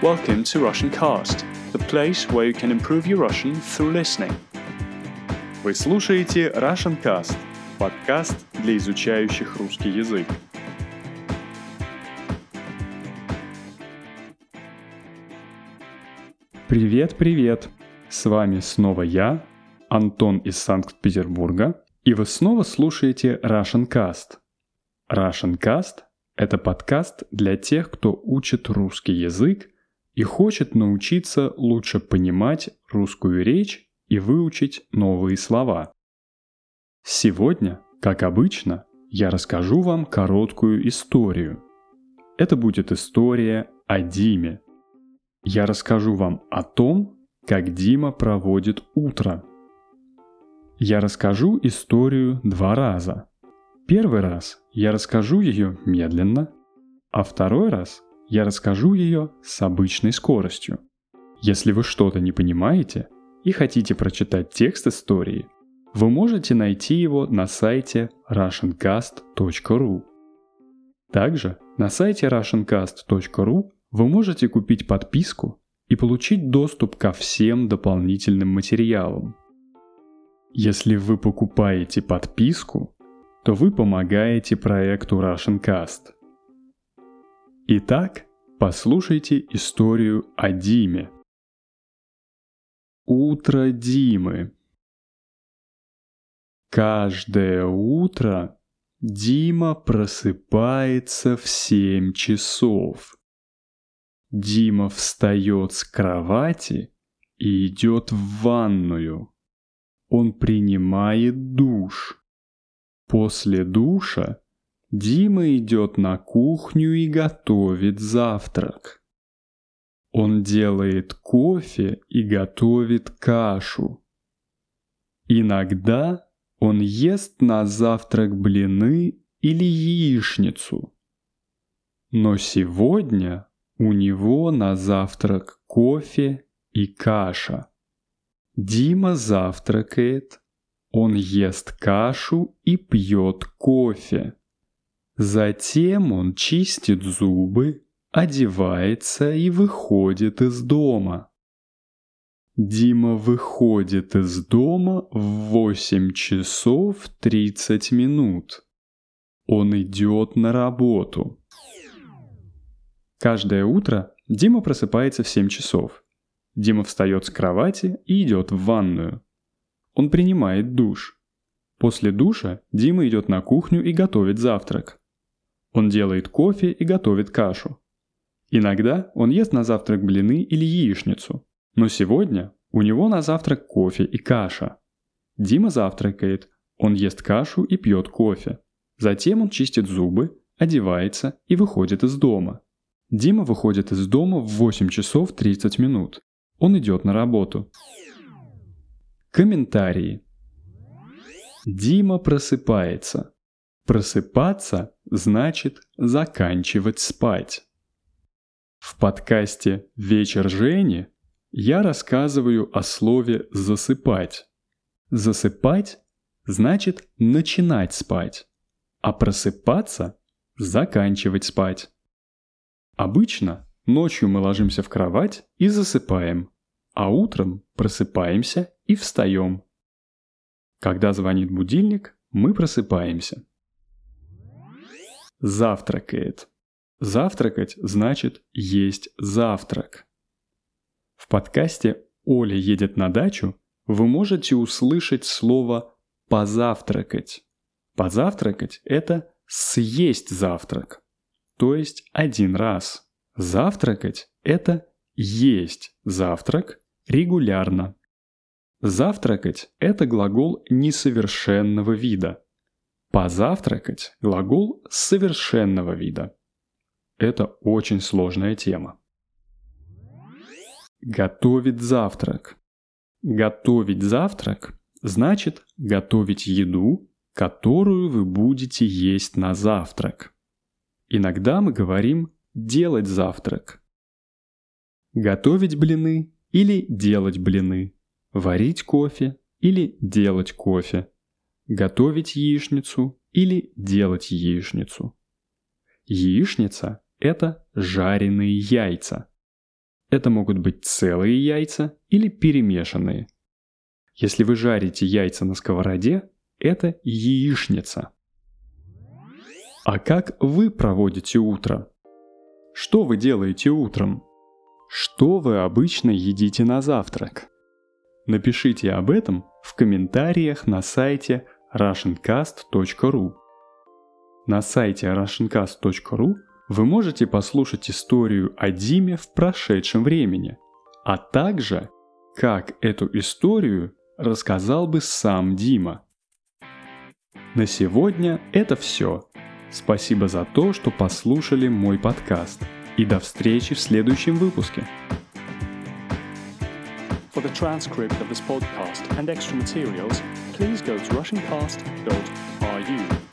Welcome to Russian Cast, the place where you can improve your Russian through listening. Вы слушаете Russian Cast, подкаст для изучающих русский язык. Привет, привет! С вами снова я, Антон из Санкт-Петербурга, и вы снова слушаете Russian Cast. Russian Cast – это подкаст для тех, кто учит русский язык и хочет научиться лучше понимать русскую речь и выучить новые слова. Сегодня, как обычно, я расскажу вам короткую историю. Это будет история о Диме. Я расскажу вам о том, как Дима проводит утро. Я расскажу историю два раза. Первый раз я расскажу ее медленно, а второй раз я расскажу ее с обычной скоростью. Если вы что-то не понимаете и хотите прочитать текст истории, вы можете найти его на сайте russiancast.ru. Также на сайте russiancast.ru вы можете купить подписку и получить доступ ко всем дополнительным материалам. Если вы покупаете подписку, то вы помогаете проекту Russian Cast – Итак, послушайте историю о Диме. Утро Димы. Каждое утро Дима просыпается в 7 часов. Дима встает с кровати и идет в ванную. Он принимает душ. После душа Дима идет на кухню и готовит завтрак. Он делает кофе и готовит кашу. Иногда он ест на завтрак блины или яичницу. Но сегодня у него на завтрак кофе и каша. Дима завтракает, он ест кашу и пьет кофе. Затем он чистит зубы, одевается и выходит из дома. Дима выходит из дома в 8 часов 30 минут. Он идет на работу. Каждое утро Дима просыпается в 7 часов. Дима встает с кровати и идет в ванную. Он принимает душ. После душа Дима идет на кухню и готовит завтрак. Он делает кофе и готовит кашу. Иногда он ест на завтрак блины или яичницу. Но сегодня у него на завтрак кофе и каша. Дима завтракает, он ест кашу и пьет кофе. Затем он чистит зубы, одевается и выходит из дома. Дима выходит из дома в 8 часов 30 минут. Он идет на работу. Комментарии. Дима просыпается. Просыпаться значит заканчивать спать. В подкасте «Вечер Жени» я рассказываю о слове «засыпать». Засыпать значит начинать спать, а просыпаться – заканчивать спать. Обычно ночью мы ложимся в кровать и засыпаем, а утром просыпаемся и встаем. Когда звонит будильник, мы просыпаемся завтракает. Завтракать значит есть завтрак. В подкасте «Оля едет на дачу» вы можете услышать слово «позавтракать». Позавтракать – это съесть завтрак, то есть один раз. Завтракать – это есть завтрак регулярно. Завтракать – это глагол несовершенного вида – Позавтракать – глагол совершенного вида. Это очень сложная тема. Готовить завтрак. Готовить завтрак значит готовить еду, которую вы будете есть на завтрак. Иногда мы говорим «делать завтрак». Готовить блины или делать блины. Варить кофе или делать кофе готовить яичницу или делать яичницу. Яичница – это жареные яйца. Это могут быть целые яйца или перемешанные. Если вы жарите яйца на сковороде, это яичница. А как вы проводите утро? Что вы делаете утром? Что вы обычно едите на завтрак? Напишите об этом в комментариях на сайте russiancast.ru. На сайте russiancast.ru вы можете послушать историю о Диме в прошедшем времени, а также как эту историю рассказал бы сам Дима. На сегодня это все. Спасибо за то, что послушали мой подкаст. И до встречи в следующем выпуске. For the transcript of this podcast and extra materials, please go to russiancast.ru.